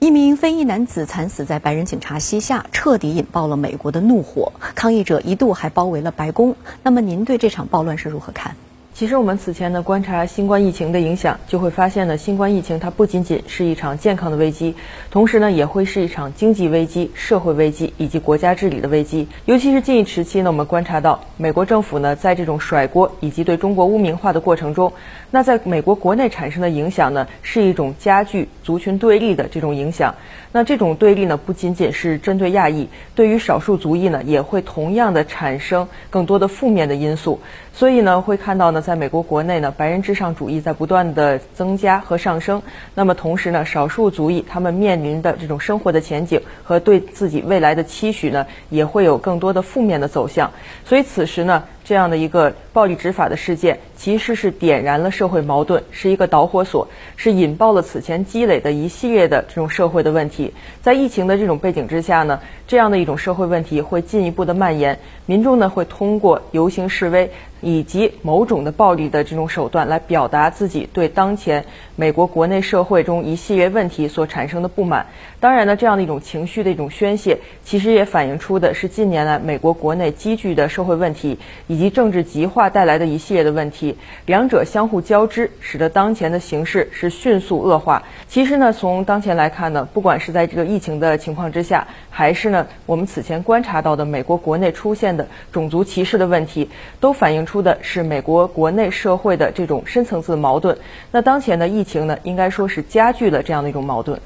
一名非裔男子惨死在白人警察膝下，彻底引爆了美国的怒火。抗议者一度还包围了白宫。那么，您对这场暴乱是如何看？其实我们此前呢观察新冠疫情的影响，就会发现呢，新冠疫情它不仅仅是一场健康的危机，同时呢也会是一场经济危机、社会危机以及国家治理的危机。尤其是近一时期呢，我们观察到美国政府呢在这种甩锅以及对中国污名化的过程中，那在美国国内产生的影响呢是一种加剧族群对立的这种影响。那这种对立呢不仅仅是针对亚裔，对于少数族裔呢也会同样的产生更多的负面的因素。所以呢会看到呢。在在美国国内呢，白人至上主义在不断的增加和上升。那么同时呢，少数族裔他们面临的这种生活的前景和对自己未来的期许呢，也会有更多的负面的走向。所以此时呢。这样的一个暴力执法的事件，其实是点燃了社会矛盾，是一个导火索，是引爆了此前积累的一系列的这种社会的问题。在疫情的这种背景之下呢，这样的一种社会问题会进一步的蔓延，民众呢会通过游行示威以及某种的暴力的这种手段来表达自己对当前美国国内社会中一系列问题所产生的不满。当然呢，这样的一种情绪的一种宣泄，其实也反映出的是近年来美国国内积聚的社会问题以。及政治极化带来的一系列的问题，两者相互交织，使得当前的形势是迅速恶化。其实呢，从当前来看呢，不管是在这个疫情的情况之下，还是呢我们此前观察到的美国国内出现的种族歧视的问题，都反映出的是美国国内社会的这种深层次矛盾。那当前的疫情呢，应该说是加剧了这样的一种矛盾。